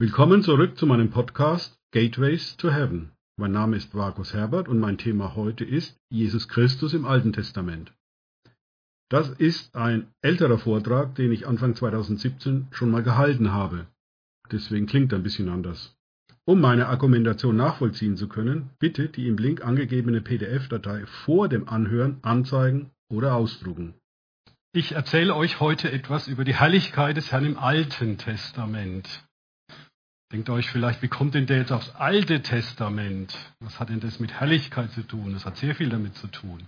Willkommen zurück zu meinem Podcast Gateways to Heaven. Mein Name ist Markus Herbert und mein Thema heute ist Jesus Christus im Alten Testament. Das ist ein älterer Vortrag, den ich Anfang 2017 schon mal gehalten habe. Deswegen klingt er ein bisschen anders. Um meine Argumentation nachvollziehen zu können, bitte die im Link angegebene PDF-Datei vor dem Anhören anzeigen oder ausdrucken. Ich erzähle euch heute etwas über die Herrlichkeit des Herrn im Alten Testament. Denkt euch vielleicht, wie kommt denn der jetzt aufs Alte Testament? Was hat denn das mit Herrlichkeit zu tun? Das hat sehr viel damit zu tun.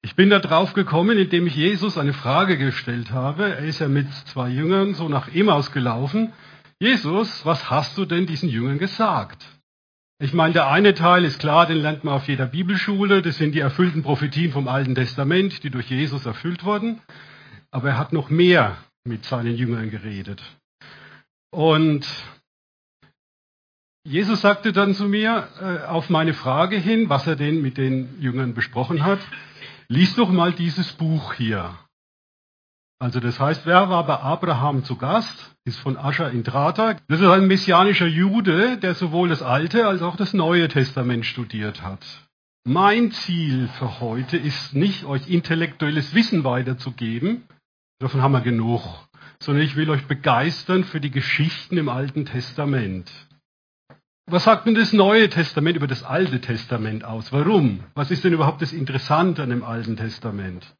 Ich bin da drauf gekommen, indem ich Jesus eine Frage gestellt habe. Er ist ja mit zwei Jüngern so nach Emmaus gelaufen. Jesus, was hast du denn diesen Jüngern gesagt? Ich meine, der eine Teil ist klar, den lernt man auf jeder Bibelschule. Das sind die erfüllten Prophetien vom Alten Testament, die durch Jesus erfüllt wurden. Aber er hat noch mehr mit seinen Jüngern geredet. Und Jesus sagte dann zu mir äh, auf meine Frage hin, was er denn mit den Jüngern besprochen hat, lies doch mal dieses Buch hier. Also das heißt, wer war bei Abraham zu Gast? Ist von Ascher in Drata. Das ist ein messianischer Jude, der sowohl das Alte als auch das Neue Testament studiert hat. Mein Ziel für heute ist nicht, euch intellektuelles Wissen weiterzugeben, davon haben wir genug, sondern ich will euch begeistern für die Geschichten im Alten Testament. Was sagt denn das Neue Testament über das Alte Testament aus? Warum? Was ist denn überhaupt das Interessante an dem Alten Testament?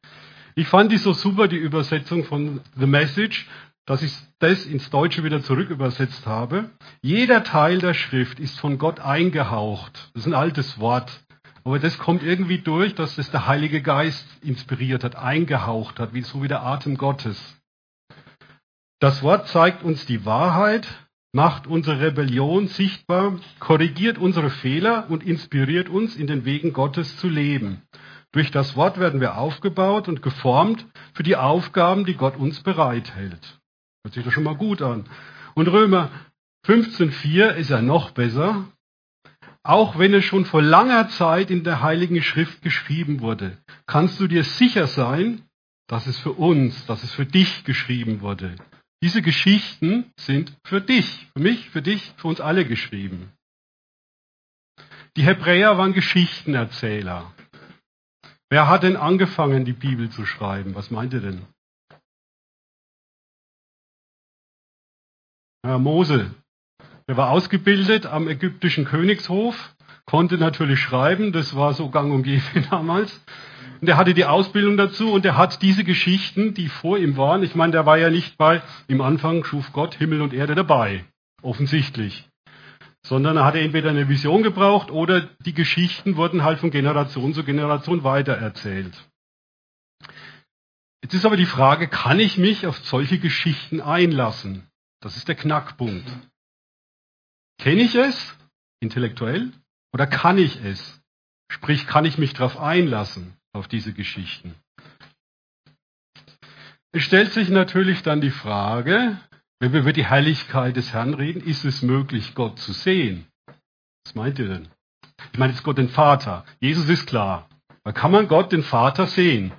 Ich fand die so super, die Übersetzung von The Message, dass ich das ins Deutsche wieder zurück übersetzt habe. Jeder Teil der Schrift ist von Gott eingehaucht. Das ist ein altes Wort. Aber das kommt irgendwie durch, dass das der Heilige Geist inspiriert hat, eingehaucht hat, wie so wie der Atem Gottes. Das Wort zeigt uns die Wahrheit, macht unsere Rebellion sichtbar, korrigiert unsere Fehler und inspiriert uns, in den Wegen Gottes zu leben. Durch das Wort werden wir aufgebaut und geformt für die Aufgaben, die Gott uns bereithält. Hört sich doch schon mal gut an. Und Römer 15.4 ist ja noch besser. Auch wenn es schon vor langer Zeit in der Heiligen Schrift geschrieben wurde, kannst du dir sicher sein, dass es für uns, dass es für dich geschrieben wurde. Diese Geschichten sind für dich, für mich, für dich, für uns alle geschrieben. Die Hebräer waren Geschichtenerzähler. Wer hat denn angefangen, die Bibel zu schreiben? Was meint ihr denn? Ja, Mose. Er war ausgebildet am ägyptischen Königshof, konnte natürlich schreiben, das war so gang und gäbe damals. Und er hatte die Ausbildung dazu und er hat diese Geschichten, die vor ihm waren, ich meine, der war ja nicht bei, im Anfang schuf Gott Himmel und Erde dabei, offensichtlich. Sondern er hatte entweder eine Vision gebraucht oder die Geschichten wurden halt von Generation zu Generation weitererzählt. Jetzt ist aber die Frage, kann ich mich auf solche Geschichten einlassen? Das ist der Knackpunkt. Kenne ich es intellektuell oder kann ich es? Sprich, kann ich mich darauf einlassen? Auf diese Geschichten. Es stellt sich natürlich dann die Frage, wenn wir über die Herrlichkeit des Herrn reden, ist es möglich, Gott zu sehen? Was meint ihr denn? Ich meine jetzt Gott den Vater. Jesus ist klar. Da kann man Gott den Vater sehen.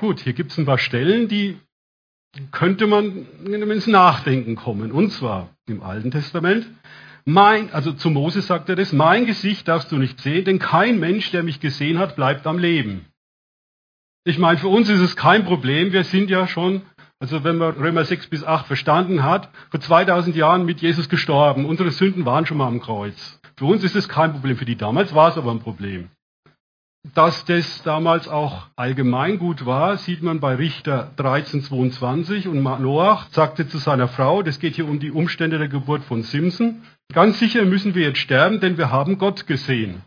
Gut, hier gibt es ein paar Stellen, die könnte man ins Nachdenken kommen. Und zwar im Alten Testament mein, also zu Moses sagt er das, mein Gesicht darfst du nicht sehen, denn kein Mensch, der mich gesehen hat, bleibt am Leben. Ich meine, für uns ist es kein Problem. Wir sind ja schon, also wenn man Römer 6 bis 8 verstanden hat, vor 2000 Jahren mit Jesus gestorben. Unsere Sünden waren schon mal am Kreuz. Für uns ist es kein Problem. Für die damals war es aber ein Problem. Dass das damals auch allgemeingut war, sieht man bei Richter 13,22 und Noach sagte zu seiner Frau, das geht hier um die Umstände der Geburt von Simson, ganz sicher müssen wir jetzt sterben, denn wir haben Gott gesehen.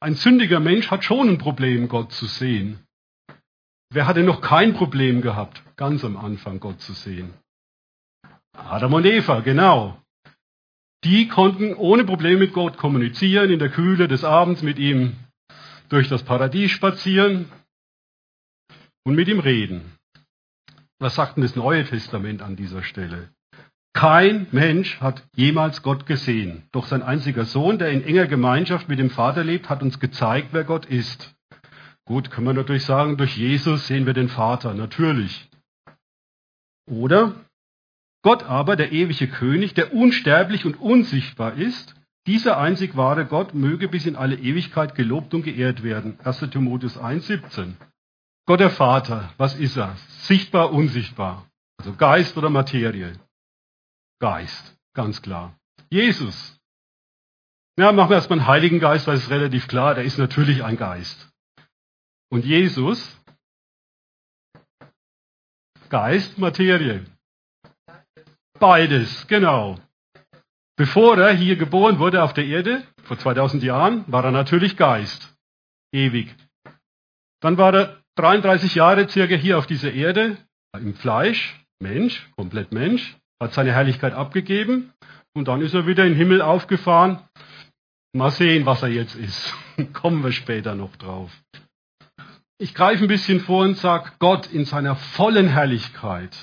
Ein sündiger Mensch hat schon ein Problem, Gott zu sehen. Wer hatte noch kein Problem gehabt, ganz am Anfang Gott zu sehen? Adam und Eva, genau. Die konnten ohne Probleme mit Gott kommunizieren, in der Kühle des Abends mit ihm durch das Paradies spazieren und mit ihm reden. Was sagt denn das Neue Testament an dieser Stelle? Kein Mensch hat jemals Gott gesehen. Doch sein einziger Sohn, der in enger Gemeinschaft mit dem Vater lebt, hat uns gezeigt, wer Gott ist. Gut, können wir natürlich sagen, durch Jesus sehen wir den Vater, natürlich. Oder Gott aber, der ewige König, der unsterblich und unsichtbar ist, dieser einzig wahre Gott möge bis in alle Ewigkeit gelobt und geehrt werden. 1. Timotheus 1,17. Gott der Vater, was ist er? Sichtbar, unsichtbar. Also Geist oder Materie? Geist, ganz klar. Jesus. Ja, machen wir erstmal einen Heiligen Geist, weil es ist relativ klar, der ist natürlich ein Geist. Und Jesus, Geist, Materie. Beides, genau. Bevor er hier geboren wurde auf der Erde, vor 2000 Jahren, war er natürlich Geist. Ewig. Dann war er 33 Jahre circa hier auf dieser Erde, im Fleisch, Mensch, komplett Mensch, hat seine Herrlichkeit abgegeben und dann ist er wieder in den Himmel aufgefahren. Mal sehen, was er jetzt ist. Kommen wir später noch drauf. Ich greife ein bisschen vor und sage, Gott in seiner vollen Herrlichkeit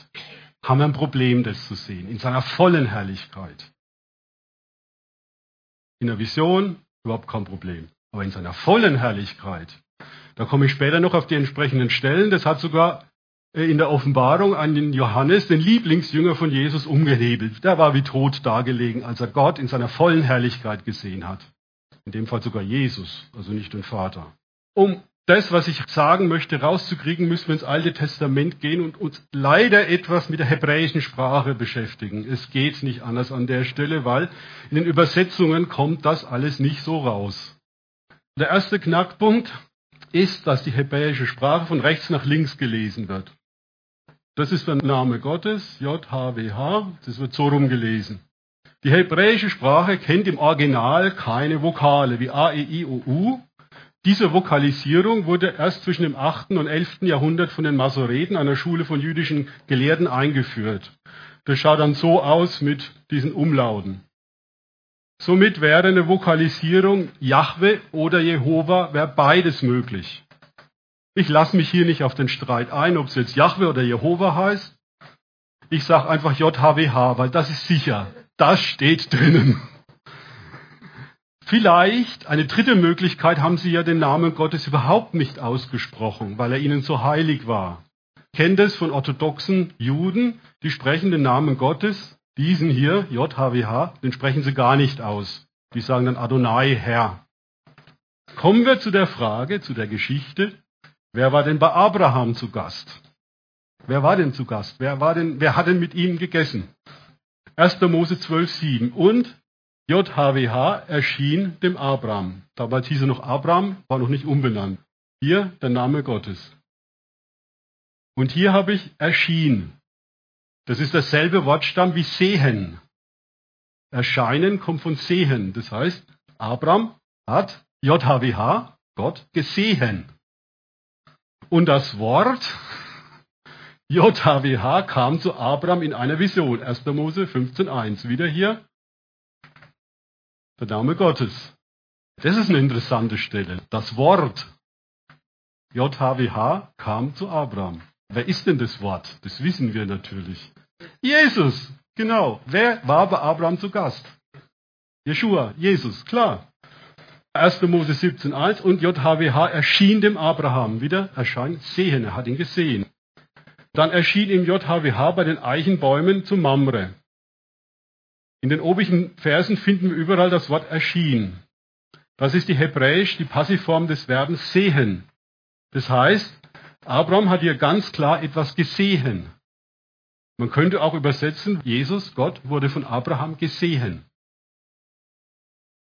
haben wir ein Problem, das zu sehen. In seiner vollen Herrlichkeit. In der Vision überhaupt kein Problem. Aber in seiner vollen Herrlichkeit, da komme ich später noch auf die entsprechenden Stellen. Das hat sogar in der Offenbarung an den Johannes, den Lieblingsjünger von Jesus, umgehebelt. Der war wie tot dargelegen, als er Gott in seiner vollen Herrlichkeit gesehen hat. In dem Fall sogar Jesus, also nicht den Vater. Um das, was ich sagen möchte, rauszukriegen, müssen wir ins Alte Testament gehen und uns leider etwas mit der hebräischen Sprache beschäftigen. Es geht nicht anders an der Stelle, weil in den Übersetzungen kommt das alles nicht so raus. Der erste Knackpunkt ist, dass die hebräische Sprache von rechts nach links gelesen wird. Das ist der Name Gottes, J-H-W-H, das wird so rumgelesen. Die hebräische Sprache kennt im Original keine Vokale wie A, E, I, O, U, diese Vokalisierung wurde erst zwischen dem 8. und 11. Jahrhundert von den Masoreten, einer Schule von jüdischen Gelehrten, eingeführt. Das schaut dann so aus mit diesen Umlauten. Somit wäre eine Vokalisierung Jahwe oder Jehova, wäre beides möglich. Ich lasse mich hier nicht auf den Streit ein, ob es jetzt Jahwe oder Jehova heißt. Ich sage einfach JHWH, weil das ist sicher. Das steht drinnen. Vielleicht, eine dritte Möglichkeit, haben sie ja den Namen Gottes überhaupt nicht ausgesprochen, weil er ihnen so heilig war. Kenne das von orthodoxen Juden, die sprechen den Namen Gottes, diesen hier, JHWH, den sprechen sie gar nicht aus. Die sagen dann Adonai, Herr. Kommen wir zu der Frage, zu der Geschichte, wer war denn bei Abraham zu Gast? Wer war denn zu Gast? Wer, war denn, wer hat denn mit ihm gegessen? 1. Mose 12, 7. Und JHWH erschien dem Abraham. Damals hieß er noch Abraham, war noch nicht umbenannt. Hier der Name Gottes. Und hier habe ich erschien. Das ist dasselbe Wortstamm wie sehen. Erscheinen kommt von sehen. Das heißt, Abraham hat JHWH, Gott, gesehen. Und das Wort JHWH kam zu Abraham in einer Vision. 1. Mose 15.1. Wieder hier der Name Gottes. Das ist eine interessante Stelle. Das Wort JHWH kam zu Abraham. Wer ist denn das Wort? Das wissen wir natürlich. Jesus, genau. Wer war bei Abraham zu Gast? Jeshua, Jesus, klar. 1. Mose 17,1 und JHWH erschien dem Abraham. Wieder erscheint sehen, er hat ihn gesehen. Dann erschien ihm JHWH bei den Eichenbäumen zu Mamre. In den obigen Versen finden wir überall das Wort erschien. Das ist die hebräisch, die Passivform des Verbens sehen. Das heißt, Abraham hat hier ganz klar etwas gesehen. Man könnte auch übersetzen, Jesus, Gott, wurde von Abraham gesehen.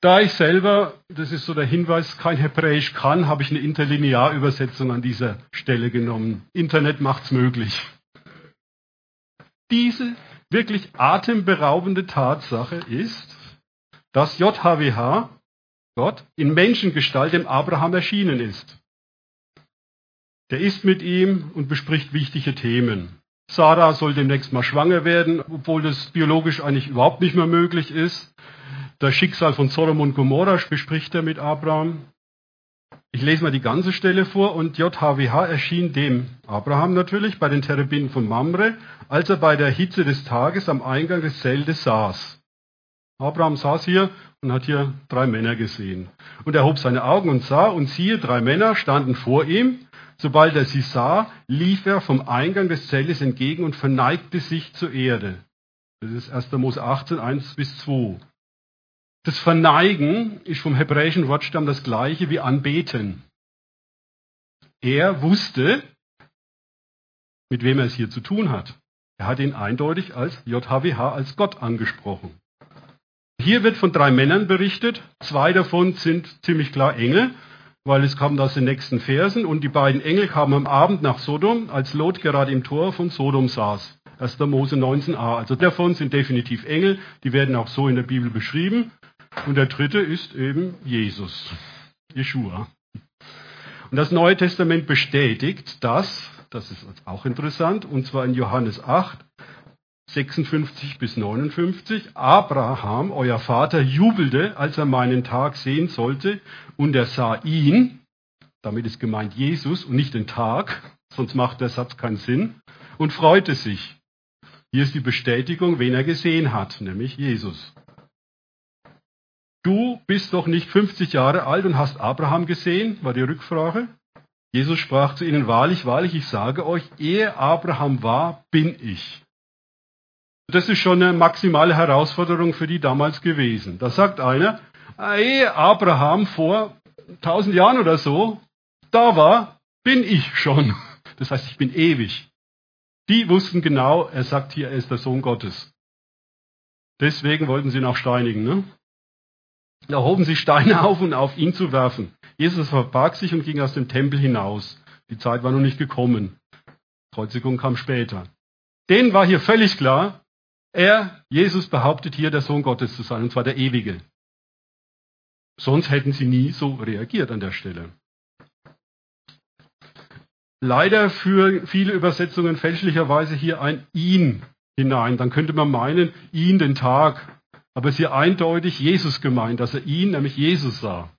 Da ich selber, das ist so der Hinweis, kein Hebräisch kann, habe ich eine Interlinearübersetzung an dieser Stelle genommen. Internet macht's möglich. Diese wirklich atemberaubende Tatsache ist, dass JHWH, Gott, in Menschengestalt dem Abraham erschienen ist. Der ist mit ihm und bespricht wichtige Themen. Sarah soll demnächst mal schwanger werden, obwohl das biologisch eigentlich überhaupt nicht mehr möglich ist. Das Schicksal von Sodom und Gomorra bespricht er mit Abraham. Ich lese mal die ganze Stelle vor und JHWH erschien dem Abraham natürlich bei den Terebinen von Mamre, als er bei der Hitze des Tages am Eingang des Zeltes saß. Abraham saß hier und hat hier drei Männer gesehen. Und er hob seine Augen und sah, und siehe, drei Männer standen vor ihm, Sobald er sie sah, lief er vom Eingang des Zeltes entgegen und verneigte sich zur Erde. Das ist 1. Mose 18, 1 bis 2. Das Verneigen ist vom hebräischen Wortstamm das gleiche wie Anbeten. Er wusste, mit wem er es hier zu tun hat. Er hat ihn eindeutig als JHWH, als Gott angesprochen. Hier wird von drei Männern berichtet. Zwei davon sind ziemlich klar Engel, weil es kommt aus den nächsten Versen. Und die beiden Engel kamen am Abend nach Sodom, als Lot gerade im Tor von Sodom saß. 1. Mose 19a. Also davon sind definitiv Engel. Die werden auch so in der Bibel beschrieben. Und der dritte ist eben Jesus, Jeshua. Und das Neue Testament bestätigt das, das ist auch interessant, und zwar in Johannes 8, 56 bis 59. Abraham, euer Vater, jubelte, als er meinen Tag sehen sollte, und er sah ihn, damit ist gemeint Jesus und nicht den Tag, sonst macht der Satz keinen Sinn, und freute sich. Hier ist die Bestätigung, wen er gesehen hat, nämlich Jesus. Du bist doch nicht 50 Jahre alt und hast Abraham gesehen, war die Rückfrage. Jesus sprach zu ihnen, wahrlich, wahrlich, ich sage euch, ehe Abraham war, bin ich. Das ist schon eine maximale Herausforderung für die damals gewesen. Da sagt einer, ehe Abraham vor 1000 Jahren oder so da war, bin ich schon. Das heißt, ich bin ewig. Die wussten genau, er sagt hier, er ist der Sohn Gottes. Deswegen wollten sie ihn auch steinigen. Ne? Da hoben sie Steine auf, um auf ihn zu werfen. Jesus verbarg sich und ging aus dem Tempel hinaus. Die Zeit war noch nicht gekommen. Kreuzigung kam später. Denen war hier völlig klar, er, Jesus, behauptet hier, der Sohn Gottes zu sein, und zwar der Ewige. Sonst hätten sie nie so reagiert an der Stelle. Leider führen viele Übersetzungen fälschlicherweise hier ein ihn hinein. Dann könnte man meinen, ihn den Tag. Aber es ist hier eindeutig Jesus gemeint, dass er ihn, nämlich Jesus sah.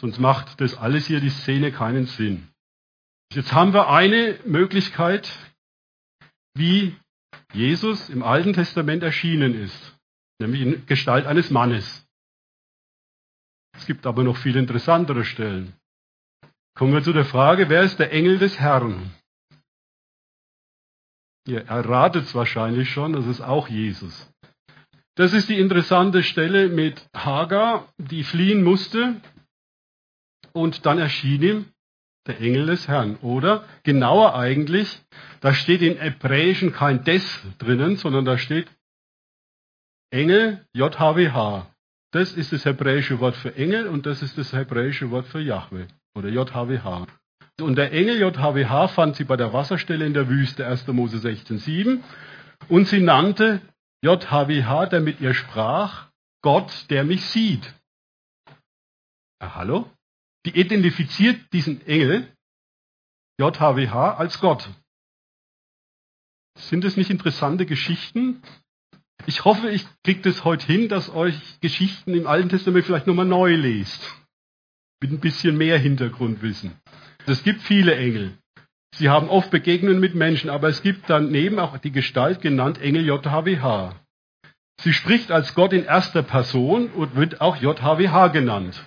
Sonst macht das alles hier, die Szene, keinen Sinn. Jetzt haben wir eine Möglichkeit, wie Jesus im Alten Testament erschienen ist, nämlich in Gestalt eines Mannes. Es gibt aber noch viel interessantere Stellen. Kommen wir zu der Frage, wer ist der Engel des Herrn? Ihr erratet es wahrscheinlich schon, das ist auch Jesus. Das ist die interessante Stelle mit Hagar, die fliehen musste und dann erschien ihm der Engel des Herrn. Oder genauer eigentlich, da steht in Hebräischen kein Des drinnen, sondern da steht Engel JHWH. Das ist das hebräische Wort für Engel und das ist das hebräische Wort für Yahweh oder JHWH. Und der Engel JHWH fand sie bei der Wasserstelle in der Wüste, 1. Mose 16,7. Und sie nannte JHWH, der mit ihr sprach, Gott, der mich sieht. Ah, hallo? Die identifiziert diesen Engel, JHWH, als Gott. Sind es nicht interessante Geschichten? Ich hoffe, ich kriege das heute hin, dass euch Geschichten im Alten Testament vielleicht nochmal neu lest mit ein bisschen mehr Hintergrundwissen. Es gibt viele Engel. Sie haben oft Begegnungen mit Menschen, aber es gibt daneben auch die Gestalt genannt Engel JHWH. Sie spricht als Gott in erster Person und wird auch JHWH genannt.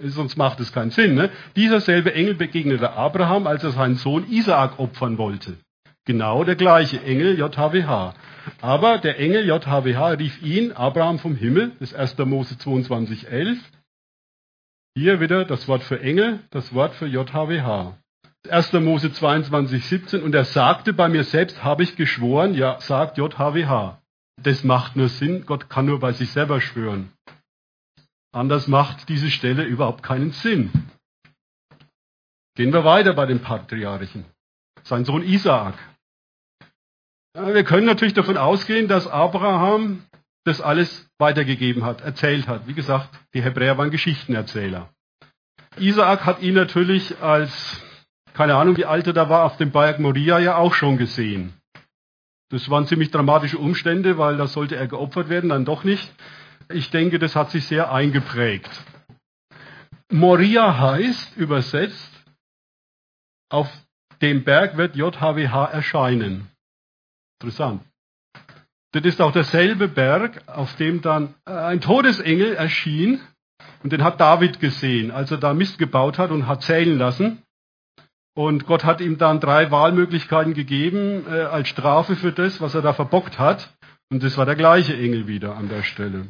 Sonst macht es keinen Sinn. Ne? Dieser selbe Engel begegnete Abraham, als er seinen Sohn Isaak opfern wollte. Genau der gleiche Engel JHWH. Aber der Engel JHWH rief ihn, Abraham vom Himmel, das 1. Mose 22, 11, hier wieder das Wort für Engel, das Wort für JHWH. 1. Mose 22, 17. Und er sagte, bei mir selbst habe ich geschworen, ja, sagt JHWH. Das macht nur Sinn, Gott kann nur bei sich selber schwören. Anders macht diese Stelle überhaupt keinen Sinn. Gehen wir weiter bei den Patriarchen. Sein Sohn Isaak. Wir können natürlich davon ausgehen, dass Abraham das alles weitergegeben hat, erzählt hat. Wie gesagt, die Hebräer waren Geschichtenerzähler. Isaak hat ihn natürlich als, keine Ahnung, wie alt er da war, auf dem Berg Moria ja auch schon gesehen. Das waren ziemlich dramatische Umstände, weil da sollte er geopfert werden, dann doch nicht. Ich denke, das hat sich sehr eingeprägt. Moria heißt übersetzt, auf dem Berg wird JHWH erscheinen. Interessant. Das ist auch derselbe Berg, auf dem dann äh, ein Todesengel erschien. Und den hat David gesehen, als er da Mist gebaut hat und hat zählen lassen. Und Gott hat ihm dann drei Wahlmöglichkeiten gegeben äh, als Strafe für das, was er da verbockt hat. Und das war der gleiche Engel wieder an der Stelle.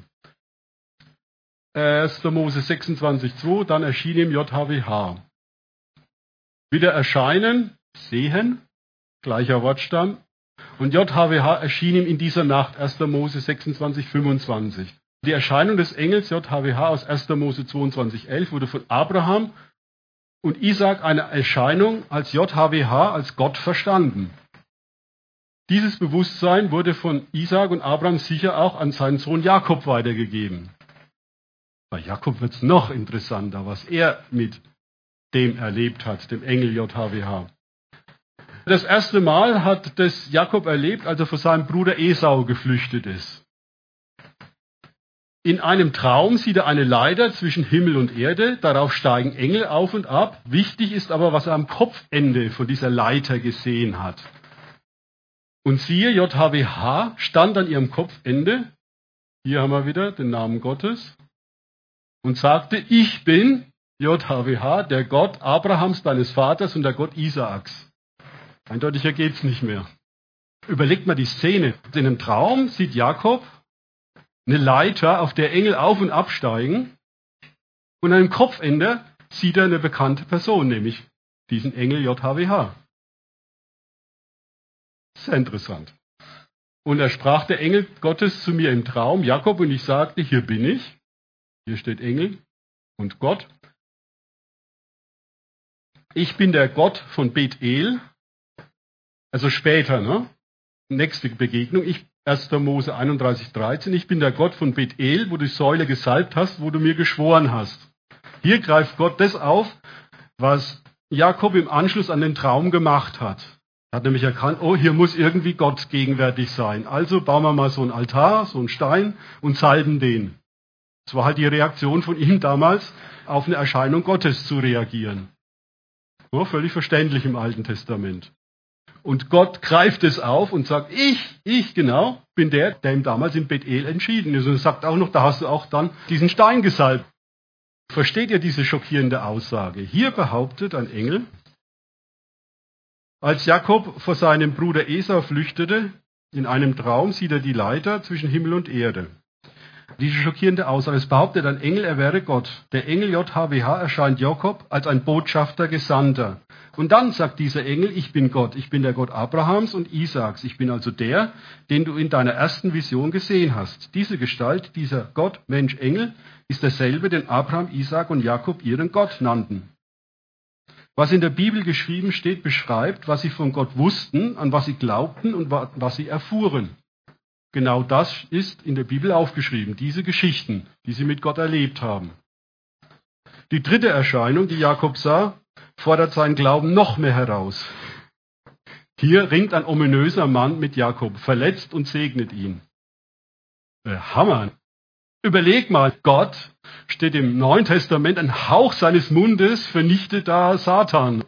1. Mose 26,2, dann erschien ihm JHWH. Wieder erscheinen, sehen, gleicher Wortstamm. Und JHWH erschien ihm in dieser Nacht, 1. Mose 26,25. Die Erscheinung des Engels JHWH aus 1. Mose 22,11 wurde von Abraham und Isaac eine Erscheinung als JHWH, als Gott verstanden. Dieses Bewusstsein wurde von Isaac und Abraham sicher auch an seinen Sohn Jakob weitergegeben. Bei Jakob wird es noch interessanter, was er mit dem erlebt hat, dem Engel JHWH. Das erste Mal hat das Jakob erlebt, als er vor seinem Bruder Esau geflüchtet ist. In einem Traum sieht er eine Leiter zwischen Himmel und Erde, darauf steigen Engel auf und ab. Wichtig ist aber, was er am Kopfende von dieser Leiter gesehen hat. Und siehe, JHWH stand an ihrem Kopfende, hier haben wir wieder den Namen Gottes, und sagte, ich bin JHWH, der Gott Abrahams, deines Vaters und der Gott Isaaks. Eindeutiger geht's nicht mehr. Überlegt mal die Szene. In einem Traum sieht Jakob eine Leiter, auf der Engel auf und absteigen. Und an dem Kopfende sieht er eine bekannte Person, nämlich diesen Engel JHWH. Sehr interessant. Und er sprach der Engel Gottes zu mir im Traum, Jakob, und ich sagte, hier bin ich. Hier steht Engel und Gott. Ich bin der Gott von Bethel. Also später, ne? Nächste Begegnung. Ich 1. Mose 31, 13. Ich bin der Gott von Bethel, wo du die Säule gesalbt hast, wo du mir geschworen hast. Hier greift Gott das auf, was Jakob im Anschluss an den Traum gemacht hat. Er hat nämlich erkannt, oh, hier muss irgendwie Gott gegenwärtig sein. Also bauen wir mal so einen Altar, so einen Stein und salben den. Das war halt die Reaktion von ihm damals, auf eine Erscheinung Gottes zu reagieren. Ja, völlig verständlich im Alten Testament. Und Gott greift es auf und sagt, ich, ich genau, bin der, der ihm damals in Bethel entschieden ist. Und sagt auch noch, da hast du auch dann diesen Stein gesalbt. Versteht ihr diese schockierende Aussage? Hier behauptet ein Engel, als Jakob vor seinem Bruder Esau flüchtete, in einem Traum sieht er die Leiter zwischen Himmel und Erde. Diese schockierende Aussage, es behauptet ein Engel, er wäre Gott. Der Engel JHWH erscheint Jakob als ein Botschafter, Gesandter. Und dann sagt dieser Engel, ich bin Gott, ich bin der Gott Abrahams und Isaaks, ich bin also der, den du in deiner ersten Vision gesehen hast. Diese Gestalt, dieser Gott, Mensch, Engel, ist derselbe, den Abraham, Isaak und Jakob ihren Gott nannten. Was in der Bibel geschrieben steht, beschreibt, was sie von Gott wussten, an was sie glaubten und was sie erfuhren. Genau das ist in der Bibel aufgeschrieben, diese Geschichten, die sie mit Gott erlebt haben. Die dritte Erscheinung, die Jakob sah, fordert seinen Glauben noch mehr heraus. Hier ringt ein ominöser Mann mit Jakob, verletzt und segnet ihn. Äh, Hammer. Überleg mal, Gott steht im Neuen Testament, ein Hauch seines Mundes vernichtet da Satan.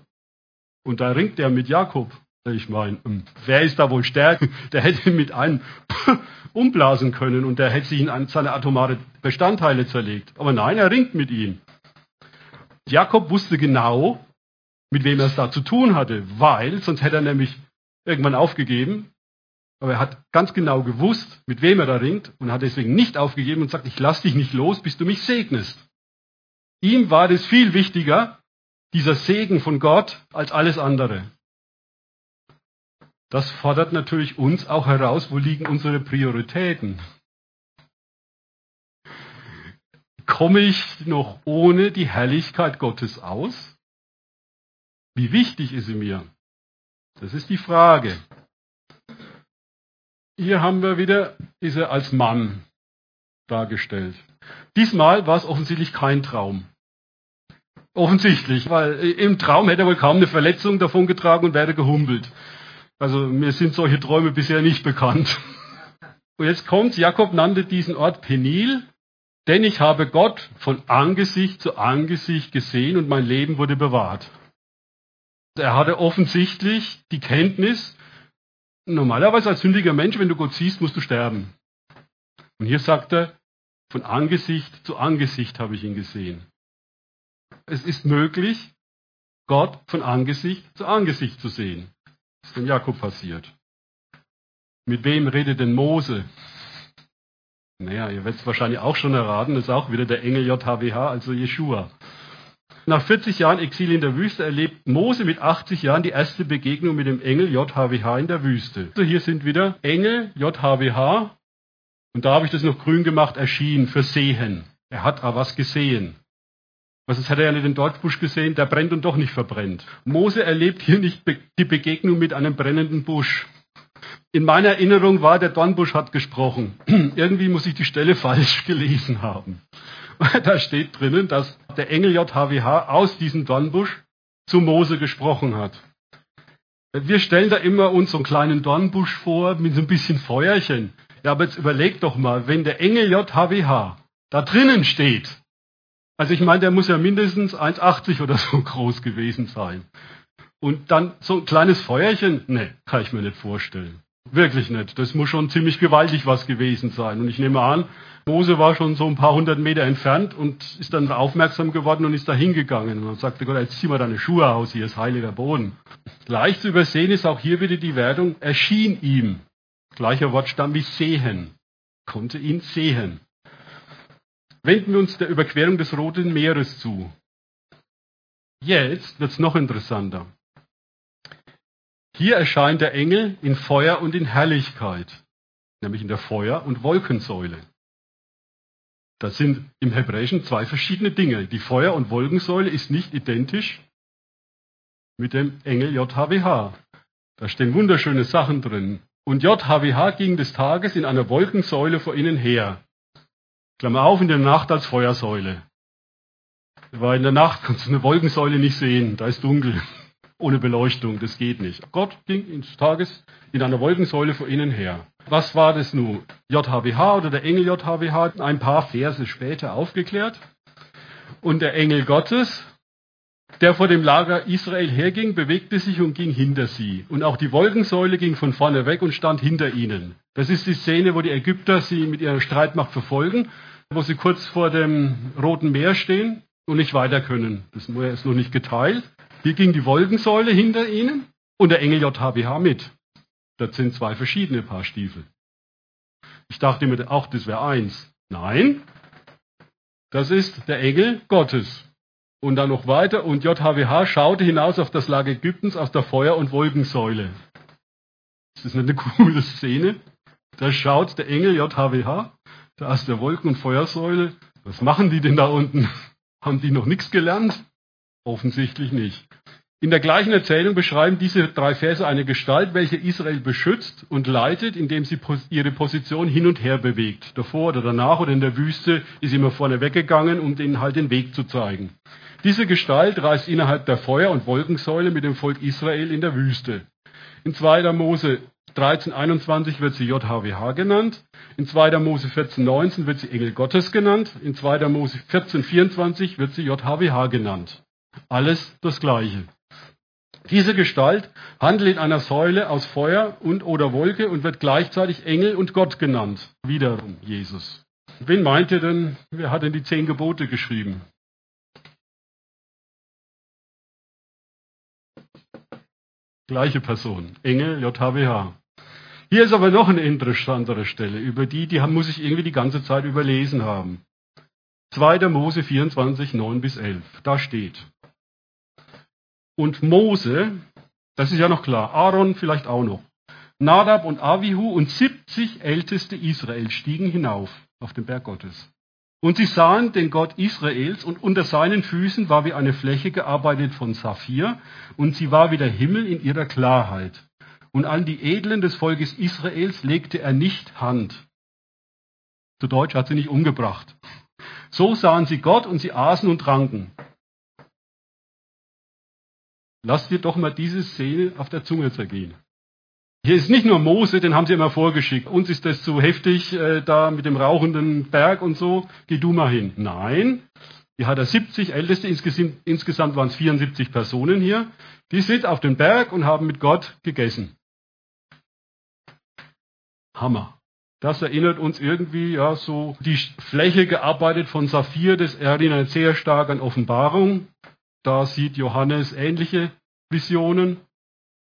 Und da ringt er mit Jakob. Ich meine, ähm, wer ist da wohl stärker? Der hätte ihn mit einem umblasen können und der hätte sich in seine atomare Bestandteile zerlegt. Aber nein, er ringt mit ihm. Jakob wusste genau, mit wem er es da zu tun hatte, weil sonst hätte er nämlich irgendwann aufgegeben. Aber er hat ganz genau gewusst, mit wem er da ringt und hat deswegen nicht aufgegeben und sagt, ich lass dich nicht los, bis du mich segnest. Ihm war das viel wichtiger, dieser Segen von Gott, als alles andere. Das fordert natürlich uns auch heraus, wo liegen unsere Prioritäten. Komme ich noch ohne die Herrlichkeit Gottes aus? Wie wichtig ist sie mir? Das ist die Frage. Hier haben wir wieder, ist er als Mann dargestellt. Diesmal war es offensichtlich kein Traum. Offensichtlich, weil im Traum hätte er wohl kaum eine Verletzung davon getragen und wäre gehumpelt. Also mir sind solche Träume bisher nicht bekannt. Und jetzt kommt, Jakob nannte diesen Ort Penil, denn ich habe Gott von Angesicht zu Angesicht gesehen und mein Leben wurde bewahrt. Er hatte offensichtlich die Kenntnis, normalerweise als sündiger Mensch, wenn du Gott siehst, musst du sterben. Und hier sagt er, von Angesicht zu Angesicht habe ich ihn gesehen. Es ist möglich, Gott von Angesicht zu Angesicht zu sehen. Das ist dem Jakob passiert. Mit wem redet denn Mose? Naja, ihr werdet es wahrscheinlich auch schon erraten, das ist auch wieder der Engel JHWH, also Jeshua. Nach 40 Jahren Exil in der Wüste erlebt Mose mit 80 Jahren die erste Begegnung mit dem Engel JHWH in der Wüste. Also hier sind wieder Engel JHWH und da habe ich das noch grün gemacht, erschienen für Sehen. Er hat aber was gesehen. Was ist, hat er ja nicht den Dortbusch gesehen, der brennt und doch nicht verbrennt. Mose erlebt hier nicht die Begegnung mit einem brennenden Busch. In meiner Erinnerung war, der Dornbusch hat gesprochen. Irgendwie muss ich die Stelle falsch gelesen haben. Da steht drinnen, dass der Engel JHWH aus diesem Dornbusch zu Mose gesprochen hat. Wir stellen da immer uns so einen kleinen Dornbusch vor mit so ein bisschen Feuerchen. Ja, aber jetzt überleg doch mal, wenn der Engel JHWH da drinnen steht, also ich meine, der muss ja mindestens 1,80 oder so groß gewesen sein. Und dann so ein kleines Feuerchen? Nee, kann ich mir nicht vorstellen. Wirklich nicht. Das muss schon ziemlich gewaltig was gewesen sein. Und ich nehme an, Mose war schon so ein paar hundert Meter entfernt und ist dann aufmerksam geworden und ist da hingegangen. Und dann sagte Gott, jetzt zieh mal deine Schuhe aus, hier ist heiliger Boden. Leicht zu übersehen ist auch hier wieder die Wertung, erschien ihm. Gleicher Wortstamm wie sehen. Konnte ihn sehen. Wenden wir uns der Überquerung des Roten Meeres zu. Jetzt wird es noch interessanter. Hier erscheint der Engel in Feuer und in Herrlichkeit, nämlich in der Feuer- und Wolkensäule. Das sind im Hebräischen zwei verschiedene Dinge. Die Feuer- und Wolkensäule ist nicht identisch mit dem Engel JHWH. Da stehen wunderschöne Sachen drin. Und JHWH ging des Tages in einer Wolkensäule vor ihnen her. Klammer auf, in der Nacht als Feuersäule. Weil in der Nacht kannst du eine Wolkensäule nicht sehen, da ist dunkel, ohne Beleuchtung, das geht nicht. Gott ging ins Tages in einer Wolkensäule vor ihnen her. Was war das nun? JHWH oder der Engel JHWH? Ein paar Verse später aufgeklärt. Und der Engel Gottes, der vor dem Lager Israel herging, bewegte sich und ging hinter sie. Und auch die Wolkensäule ging von vorne weg und stand hinter ihnen. Das ist die Szene, wo die Ägypter sie mit ihrer Streitmacht verfolgen, wo sie kurz vor dem Roten Meer stehen und nicht weiter können. Das Meer ist noch nicht geteilt. Hier ging die Wolkensäule hinter ihnen und der Engel JHWH mit. Das sind zwei verschiedene Paar Stiefel. Ich dachte mir auch, das wäre eins. Nein, das ist der Engel Gottes. Und dann noch weiter, und JHWH schaute hinaus auf das Lager Ägyptens aus der Feuer- und Wolkensäule. Ist das nicht eine coole Szene? Da schaut der Engel JHWH, da aus der Wolken- und Feuersäule. Was machen die denn da unten? Haben die noch nichts gelernt? Offensichtlich nicht. In der gleichen Erzählung beschreiben diese drei Verse eine Gestalt, welche Israel beschützt und leitet, indem sie ihre Position hin und her bewegt. Davor oder danach oder in der Wüste ist sie immer vorne weggegangen, um ihnen halt den Weg zu zeigen. Diese Gestalt reist innerhalb der Feuer- und Wolkensäule mit dem Volk Israel in der Wüste. In 2. Mose 13,21 wird sie JHWH genannt. In 2. Mose 14,19 wird sie Engel Gottes genannt. In 2. Mose 14,24 wird sie JHWH genannt. Alles das Gleiche. Diese Gestalt handelt in einer Säule aus Feuer und oder Wolke und wird gleichzeitig Engel und Gott genannt. Wiederum Jesus. Wen meint ihr denn, wer hat denn die zehn Gebote geschrieben? Gleiche Person. Engel, JHWH. Hier ist aber noch eine interessantere Stelle, über die, die muss ich irgendwie die ganze Zeit überlesen haben. 2. Mose 24, 9 bis 11. Da steht. Und Mose, das ist ja noch klar, Aaron vielleicht auch noch. Nadab und Avihu und 70 Älteste Israel stiegen hinauf auf den Berg Gottes. Und sie sahen den Gott Israels und unter seinen Füßen war wie eine Fläche gearbeitet von Saphir und sie war wie der Himmel in ihrer Klarheit. Und an die Edlen des Volkes Israels legte er nicht Hand. Zu Deutsch hat sie nicht umgebracht. So sahen sie Gott und sie aßen und tranken. Lasst dir doch mal diese Szene auf der Zunge zergehen. Hier ist nicht nur Mose, den haben sie immer vorgeschickt. Uns ist das zu heftig, äh, da mit dem rauchenden Berg und so. Geh du mal hin. Nein. Hier hat er 70 Älteste, insgesamt, insgesamt waren es 74 Personen hier. Die sind auf dem Berg und haben mit Gott gegessen. Hammer. Das erinnert uns irgendwie, ja, so die Fläche gearbeitet von Saphir, das erinnert sehr stark an Offenbarung. Da sieht Johannes ähnliche Visionen.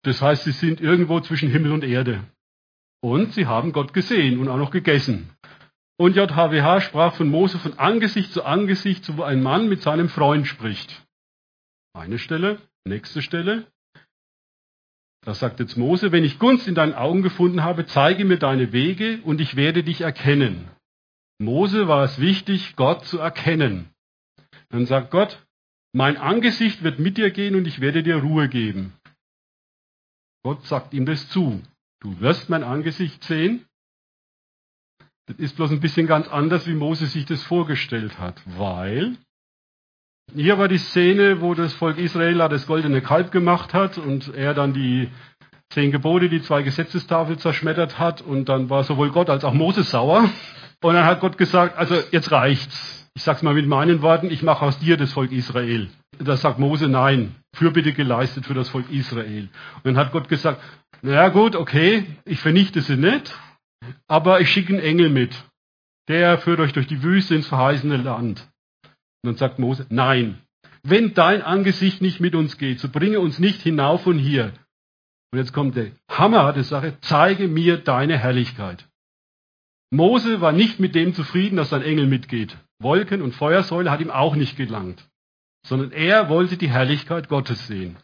Das heißt, sie sind irgendwo zwischen Himmel und Erde. Und sie haben Gott gesehen und auch noch gegessen. Und JHWH sprach von Mose von Angesicht zu Angesicht, so wo ein Mann mit seinem Freund spricht. Eine Stelle, nächste Stelle. Da sagt jetzt Mose, wenn ich Gunst in deinen Augen gefunden habe, zeige mir deine Wege und ich werde dich erkennen. Mose war es wichtig, Gott zu erkennen. Dann sagt Gott, mein Angesicht wird mit dir gehen und ich werde dir Ruhe geben. Gott sagt ihm das zu. Du wirst mein Angesicht sehen. Das ist bloß ein bisschen ganz anders, wie Mose sich das vorgestellt hat, weil hier war die Szene, wo das Volk Israel das goldene Kalb gemacht hat und er dann die zehn Gebote, die zwei Gesetzestafeln zerschmettert hat und dann war sowohl Gott als auch Mose sauer. Und dann hat Gott gesagt, also jetzt reicht's. Ich sag's mal mit meinen Worten, ich mache aus dir das Volk Israel. Da sagt Mose, nein, Fürbitte geleistet für das Volk Israel. Und dann hat Gott gesagt, naja gut, okay, ich vernichte sie nicht, aber ich schicke einen Engel mit. Der führt euch durch die Wüste ins verheißene Land. Und dann sagt Mose, nein, wenn dein Angesicht nicht mit uns geht, so bringe uns nicht hinauf von hier. Und jetzt kommt der Hammer der Sache, zeige mir deine Herrlichkeit. Mose war nicht mit dem zufrieden, dass sein Engel mitgeht. Wolken und Feuersäule hat ihm auch nicht gelangt, sondern er wollte die Herrlichkeit Gottes sehen.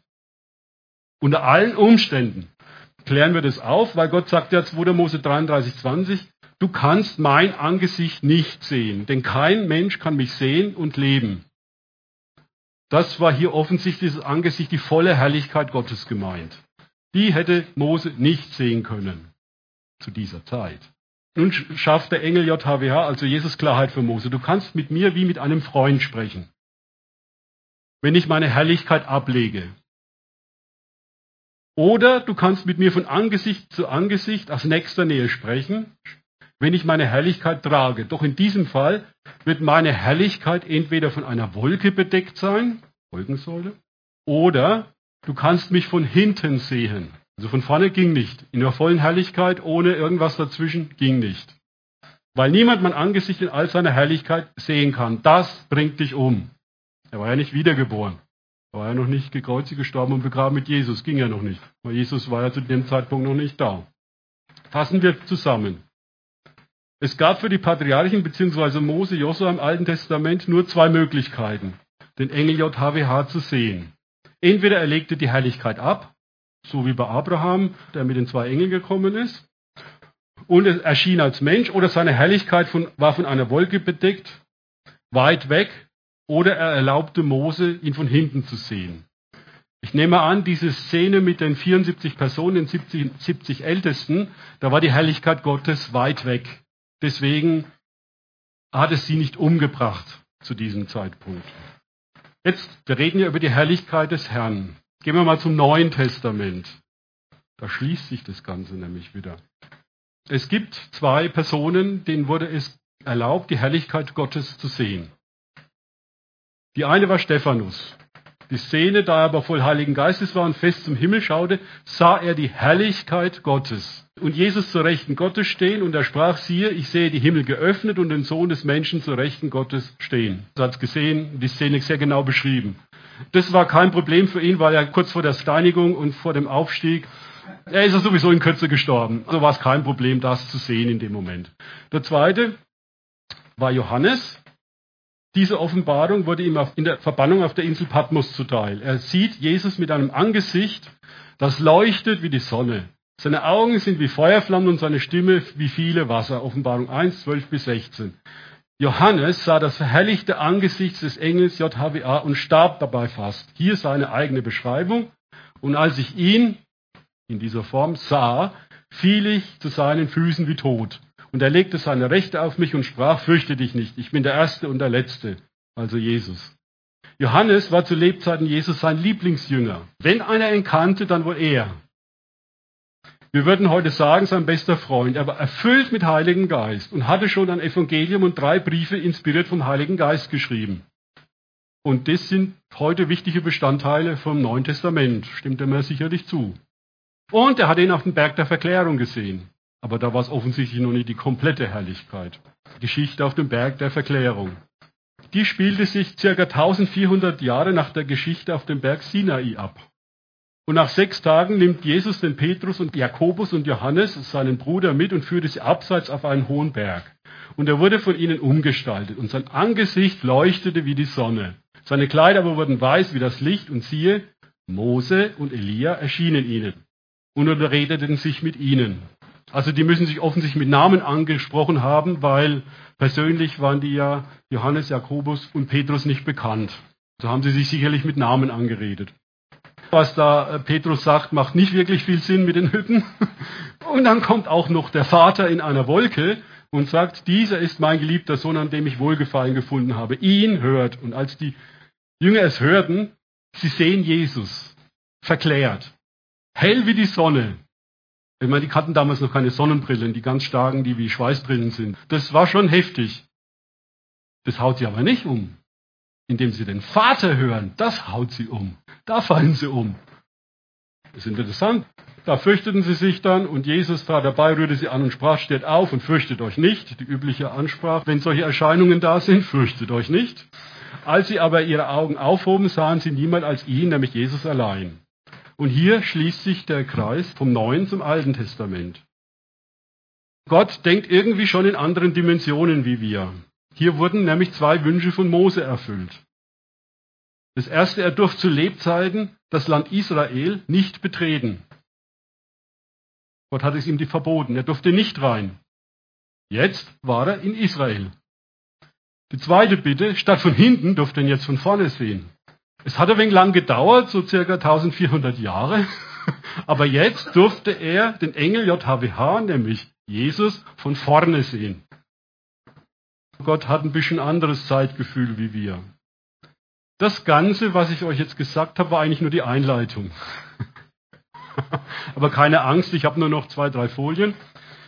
Unter allen Umständen klären wir das auf, weil Gott sagt ja 2. Mose 33, 20, du kannst mein Angesicht nicht sehen, denn kein Mensch kann mich sehen und leben. Das war hier offensichtlich das Angesicht, die volle Herrlichkeit Gottes gemeint. Die hätte Mose nicht sehen können zu dieser Zeit. Nun schafft der Engel JHWH, also Jesus Klarheit für Mose. Du kannst mit mir wie mit einem Freund sprechen. Wenn ich meine Herrlichkeit ablege. Oder du kannst mit mir von Angesicht zu Angesicht aus nächster Nähe sprechen, wenn ich meine Herrlichkeit trage. Doch in diesem Fall wird meine Herrlichkeit entweder von einer Wolke bedeckt sein, Wolkensäule, oder du kannst mich von hinten sehen. Also von vorne ging nicht. In der vollen Herrlichkeit, ohne irgendwas dazwischen, ging nicht. Weil niemand mein Angesicht in all seiner Herrlichkeit sehen kann. Das bringt dich um. Er war ja nicht wiedergeboren. Er war ja noch nicht gekreuzigt, gestorben und begraben mit Jesus. Ging ja noch nicht. Weil Jesus war ja zu dem Zeitpunkt noch nicht da. Fassen wir zusammen. Es gab für die Patriarchen bzw. Mose, Josua im Alten Testament nur zwei Möglichkeiten, den Engel JHWH zu sehen. Entweder er legte die Herrlichkeit ab, so wie bei Abraham, der mit den zwei Engeln gekommen ist. Und er erschien als Mensch oder seine Herrlichkeit von, war von einer Wolke bedeckt, weit weg, oder er erlaubte Mose, ihn von hinten zu sehen. Ich nehme an, diese Szene mit den 74 Personen, den 70, 70 Ältesten, da war die Herrlichkeit Gottes weit weg. Deswegen hat es sie nicht umgebracht zu diesem Zeitpunkt. Jetzt, wir reden ja über die Herrlichkeit des Herrn. Gehen wir mal zum Neuen Testament. Da schließt sich das Ganze nämlich wieder. Es gibt zwei Personen, denen wurde es erlaubt, die Herrlichkeit Gottes zu sehen. Die eine war Stephanus. Die Szene, da er aber voll Heiligen Geistes war und fest zum Himmel schaute, sah er die Herrlichkeit Gottes. Und Jesus zur Rechten Gottes stehen und er sprach, siehe, ich sehe die Himmel geöffnet und den Sohn des Menschen zur Rechten Gottes stehen. Er hat gesehen, die Szene sehr genau beschrieben. Das war kein Problem für ihn, weil er kurz vor der Steinigung und vor dem Aufstieg, er ist ja sowieso in Kürze gestorben. Also war es kein Problem, das zu sehen in dem Moment. Der zweite war Johannes. Diese Offenbarung wurde ihm in der Verbannung auf der Insel Patmos zuteil. Er sieht Jesus mit einem Angesicht, das leuchtet wie die Sonne. Seine Augen sind wie Feuerflammen und seine Stimme wie viele Wasser. Offenbarung 1, 12 bis 16. Johannes sah das verherrlichte Angesicht des Engels JHWA und starb dabei fast. Hier seine eigene Beschreibung. Und als ich ihn in dieser Form sah, fiel ich zu seinen Füßen wie tot. Und er legte seine Rechte auf mich und sprach, fürchte dich nicht, ich bin der Erste und der Letzte, also Jesus. Johannes war zu Lebzeiten Jesus sein Lieblingsjünger. Wenn einer ihn kannte, dann wohl er. Wir würden heute sagen, sein bester Freund. Er war erfüllt mit Heiligen Geist und hatte schon ein Evangelium und drei Briefe inspiriert vom Heiligen Geist geschrieben. Und das sind heute wichtige Bestandteile vom Neuen Testament. Stimmt er mir sicherlich zu. Und er hat ihn auf dem Berg der Verklärung gesehen. Aber da war es offensichtlich noch nicht die komplette Herrlichkeit. Geschichte auf dem Berg der Verklärung. die spielte sich circa 1400 Jahre nach der Geschichte auf dem Berg Sinai ab. Und nach sechs Tagen nimmt Jesus den Petrus und Jakobus und Johannes, seinen Bruder, mit und führte sie abseits auf einen hohen Berg. Und er wurde von ihnen umgestaltet und sein Angesicht leuchtete wie die Sonne. Seine Kleider aber wurden weiß wie das Licht und siehe, Mose und Elia erschienen ihnen und unterredeten sich mit ihnen. Also die müssen sich offensichtlich mit Namen angesprochen haben, weil persönlich waren die ja Johannes, Jakobus und Petrus nicht bekannt. So haben sie sich sicherlich mit Namen angeredet. Was da äh, Petrus sagt, macht nicht wirklich viel Sinn mit den Hütten. Und dann kommt auch noch der Vater in einer Wolke und sagt, dieser ist mein geliebter Sohn, an dem ich Wohlgefallen gefunden habe. Ihn hört. Und als die Jünger es hörten, sie sehen Jesus verklärt, hell wie die Sonne. Ich meine, die kannten damals noch keine Sonnenbrillen, die ganz starken, die wie Schweißbrillen sind. Das war schon heftig. Das haut sie aber nicht um. Indem sie den Vater hören, das haut sie um. Da fallen sie um. Das ist interessant. Da fürchteten sie sich dann und Jesus war dabei, rührte sie an und sprach, steht auf und fürchtet euch nicht. Die übliche Ansprache, wenn solche Erscheinungen da sind, fürchtet euch nicht. Als sie aber ihre Augen aufhoben, sahen sie niemand als ihn, nämlich Jesus allein. Und hier schließt sich der Kreis vom Neuen zum Alten Testament. Gott denkt irgendwie schon in anderen Dimensionen wie wir. Hier wurden nämlich zwei Wünsche von Mose erfüllt. Das erste, er durfte zu Lebzeiten das Land Israel nicht betreten. Gott hat es ihm verboten. Er durfte nicht rein. Jetzt war er in Israel. Die zweite Bitte, statt von hinten durfte er jetzt von vorne sehen. Es hat ein wenig lang gedauert, so circa 1400 Jahre. Aber jetzt durfte er den Engel JHWH, nämlich Jesus, von vorne sehen. Gott hat ein bisschen anderes Zeitgefühl wie wir. Das Ganze, was ich euch jetzt gesagt habe, war eigentlich nur die Einleitung. Aber keine Angst, ich habe nur noch zwei, drei Folien,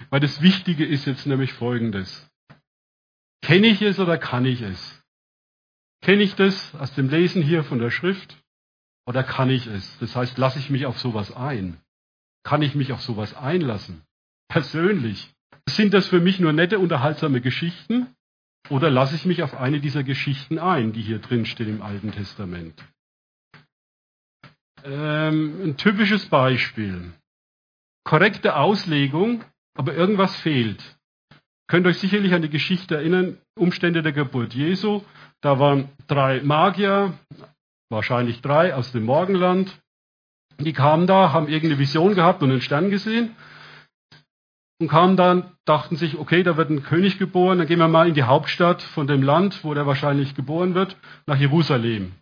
weil das Wichtige ist jetzt nämlich Folgendes. Kenne ich es oder kann ich es? Kenne ich das aus dem Lesen hier von der Schrift oder kann ich es? Das heißt, lasse ich mich auf sowas ein? Kann ich mich auf sowas einlassen? Persönlich. Sind das für mich nur nette, unterhaltsame Geschichten oder lasse ich mich auf eine dieser Geschichten ein, die hier drin stehen im Alten Testament? Ähm, ein typisches Beispiel. Korrekte Auslegung, aber irgendwas fehlt. Könnt euch sicherlich an die Geschichte erinnern, Umstände der Geburt Jesu. Da waren drei Magier, wahrscheinlich drei aus dem Morgenland. Die kamen da, haben irgendeine Vision gehabt und einen Stern gesehen und kamen dann, dachten sich, okay, da wird ein König geboren, dann gehen wir mal in die Hauptstadt von dem Land, wo der wahrscheinlich geboren wird, nach Jerusalem.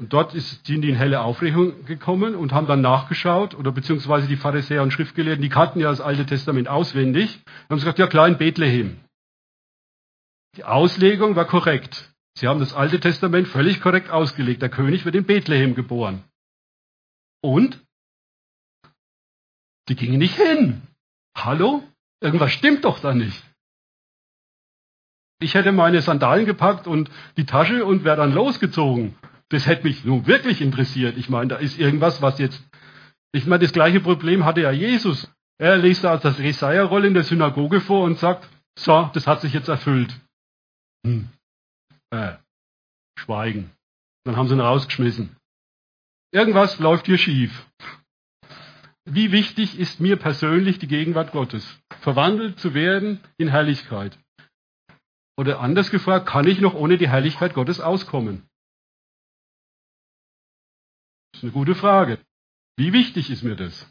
Und dort sind die in helle Aufregung gekommen und haben dann nachgeschaut, oder beziehungsweise die Pharisäer und Schriftgelehrten, die kannten ja das Alte Testament auswendig, haben gesagt, ja klar, in Bethlehem. Die Auslegung war korrekt. Sie haben das Alte Testament völlig korrekt ausgelegt. Der König wird in Bethlehem geboren. Und? Die gingen nicht hin. Hallo? Irgendwas stimmt doch da nicht. Ich hätte meine Sandalen gepackt und die Tasche und wäre dann losgezogen. Das hätte mich nun wirklich interessiert. Ich meine, da ist irgendwas, was jetzt. Ich meine, das gleiche Problem hatte ja Jesus. Er liest da das Jesaja-Roll in der Synagoge vor und sagt, so, das hat sich jetzt erfüllt. Hm. Äh, schweigen. Dann haben sie ihn rausgeschmissen. Irgendwas läuft hier schief. Wie wichtig ist mir persönlich die Gegenwart Gottes? Verwandelt zu werden in Herrlichkeit. Oder anders gefragt, kann ich noch ohne die Herrlichkeit Gottes auskommen? Das ist eine gute Frage. Wie wichtig ist mir das?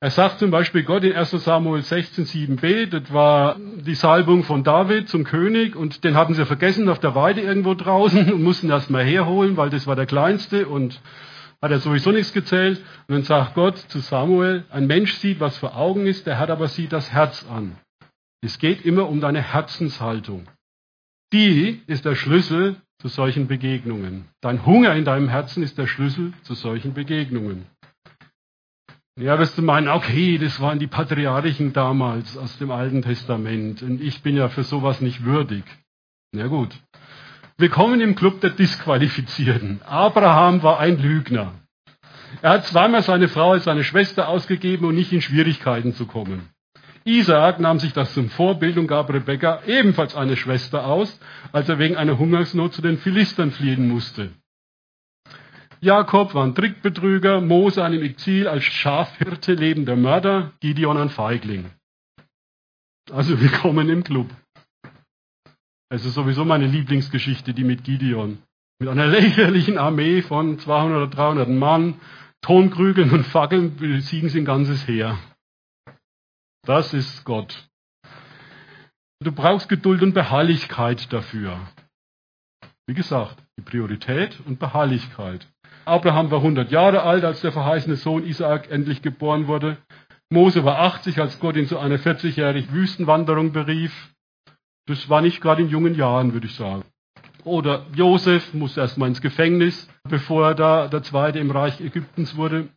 Er sagt zum Beispiel Gott in 1 Samuel 16, 7b, das war die Salbung von David zum König und den hatten sie vergessen auf der Weide irgendwo draußen und mussten erst mal herholen, weil das war der Kleinste und hat er sowieso nichts gezählt. Und dann sagt Gott zu Samuel, ein Mensch sieht, was vor Augen ist, der Herr aber sieht das Herz an. Es geht immer um deine Herzenshaltung. Die ist der Schlüssel zu solchen Begegnungen. Dein Hunger in deinem Herzen ist der Schlüssel zu solchen Begegnungen. Ja, wirst du meinen, okay, das waren die Patriarchen damals aus dem Alten Testament und ich bin ja für sowas nicht würdig. Na gut. Willkommen im Club der Disqualifizierten. Abraham war ein Lügner. Er hat zweimal seine Frau als seine Schwester ausgegeben, um nicht in Schwierigkeiten zu kommen. Isaak nahm sich das zum Vorbild und gab Rebekka ebenfalls eine Schwester aus, als er wegen einer Hungersnot zu den Philistern fliehen musste. Jakob war ein Trickbetrüger, Mose ein im Exil als Schafhirte lebender Mörder, Gideon ein Feigling. Also willkommen im Club. Es ist sowieso meine Lieblingsgeschichte, die mit Gideon. Mit einer lächerlichen Armee von 200 oder 300 Mann, Tonkrügeln und Fackeln besiegen sie ein ganzes Heer. Das ist Gott. Du brauchst Geduld und Beharrlichkeit dafür. Wie gesagt, die Priorität und Beharrlichkeit. Abraham war 100 Jahre alt, als der verheißene Sohn Isaak endlich geboren wurde. Mose war 80, als Gott ihn zu einer 40-jährigen Wüstenwanderung berief. Das war nicht gerade in jungen Jahren, würde ich sagen. Oder Josef musste erstmal ins Gefängnis, bevor er da der Zweite im Reich Ägyptens wurde.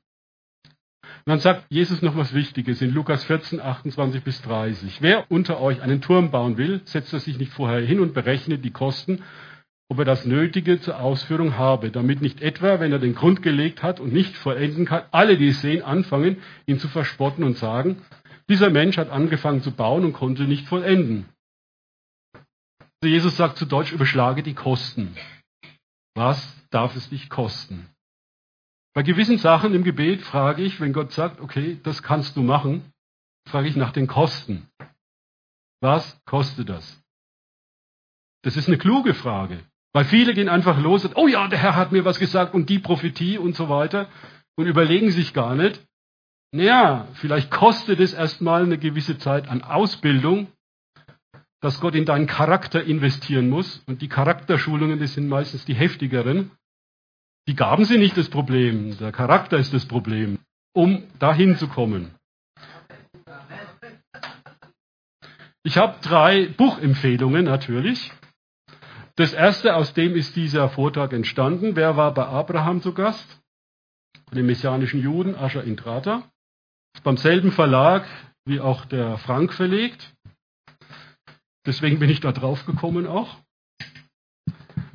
Und dann sagt Jesus noch was Wichtiges in Lukas 14, 28 bis 30. Wer unter euch einen Turm bauen will, setzt er sich nicht vorher hin und berechnet die Kosten, ob er das Nötige zur Ausführung habe, damit nicht etwa, wenn er den Grund gelegt hat und nicht vollenden kann, alle, die es sehen, anfangen, ihn zu verspotten und sagen, dieser Mensch hat angefangen zu bauen und konnte nicht vollenden. Also Jesus sagt zu Deutsch, überschlage die Kosten. Was darf es dich kosten? Bei gewissen Sachen im Gebet frage ich, wenn Gott sagt, okay, das kannst du machen, frage ich nach den Kosten. Was kostet das? Das ist eine kluge Frage. Weil viele gehen einfach los und, oh ja, der Herr hat mir was gesagt und die Prophetie und so weiter und überlegen sich gar nicht, naja, vielleicht kostet es erstmal eine gewisse Zeit an Ausbildung, dass Gott in deinen Charakter investieren muss. Und die Charakterschulungen, das sind meistens die heftigeren. Die Gaben sind nicht das Problem, der Charakter ist das Problem, um dahin zu kommen. Ich habe drei Buchempfehlungen natürlich. Das erste, aus dem ist dieser Vortrag entstanden. Wer war bei Abraham zu Gast? Den messianischen Juden, Ascher Intrata. Beim selben Verlag wie auch der Frank verlegt. Deswegen bin ich da drauf gekommen auch.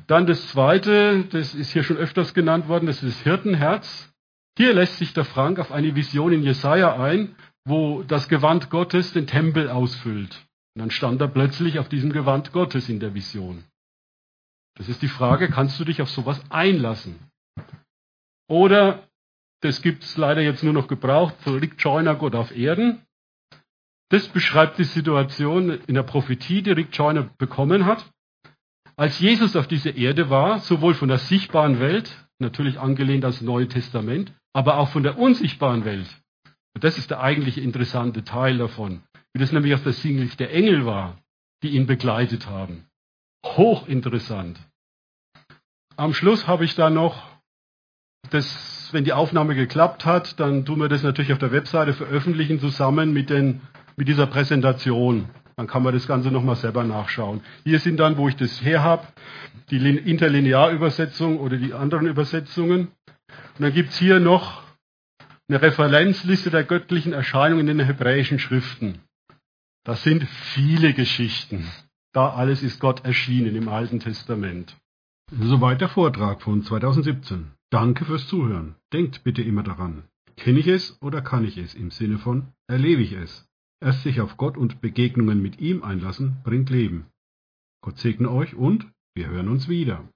Dann das zweite, das ist hier schon öfters genannt worden, das ist das Hirtenherz. Hier lässt sich der Frank auf eine Vision in Jesaja ein, wo das Gewand Gottes den Tempel ausfüllt. Und dann stand er plötzlich auf diesem Gewand Gottes in der Vision. Das ist die Frage, kannst du dich auf sowas einlassen? Oder, das gibt es leider jetzt nur noch gebraucht, Rick Joyner Gott auf Erden. Das beschreibt die Situation in der Prophetie, die Rick Joyner bekommen hat. Als Jesus auf dieser Erde war, sowohl von der sichtbaren Welt, natürlich angelehnt als Neue Testament, aber auch von der unsichtbaren Welt. Und das ist der eigentliche interessante Teil davon. Wie das nämlich auf der Sicht der Engel war, die ihn begleitet haben. Hochinteressant. Am Schluss habe ich da noch, das, wenn die Aufnahme geklappt hat, dann tun wir das natürlich auf der Webseite veröffentlichen, zusammen mit, den, mit dieser Präsentation. Dann kann man das Ganze nochmal selber nachschauen. Hier sind dann, wo ich das her habe, die Interlinearübersetzung oder die anderen Übersetzungen. Und dann gibt es hier noch eine Referenzliste der göttlichen Erscheinungen in den hebräischen Schriften. Das sind viele Geschichten. Da alles ist Gott erschienen im Alten Testament. Soweit der Vortrag von 2017. Danke fürs Zuhören. Denkt bitte immer daran. Kenne ich es oder kann ich es im Sinne von erlebe ich es? Erst sich auf Gott und Begegnungen mit ihm einlassen, bringt Leben. Gott segne euch und wir hören uns wieder.